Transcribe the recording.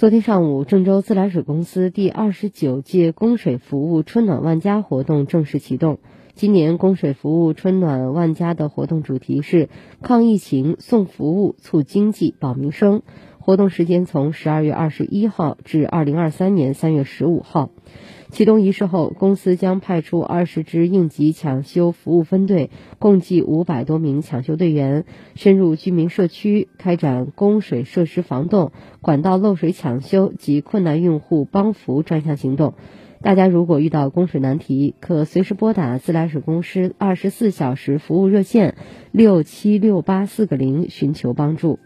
昨天上午，郑州自来水公司第二十九届供水服务春暖万家活动正式启动。今年供水服务春暖万家的活动主题是“抗疫情、送服务、促经济、保民生”。活动时间从十二月二十一号至二零二三年三月十五号。启动仪式后，公司将派出二十支应急抢修服务分队，共计五百多名抢修队员，深入居民社区，开展供水设施防冻、管道漏水抢修及困难用户帮扶专项行动。大家如果遇到供水难题，可随时拨打自来水公司二十四小时服务热线六七六八四个零寻求帮助。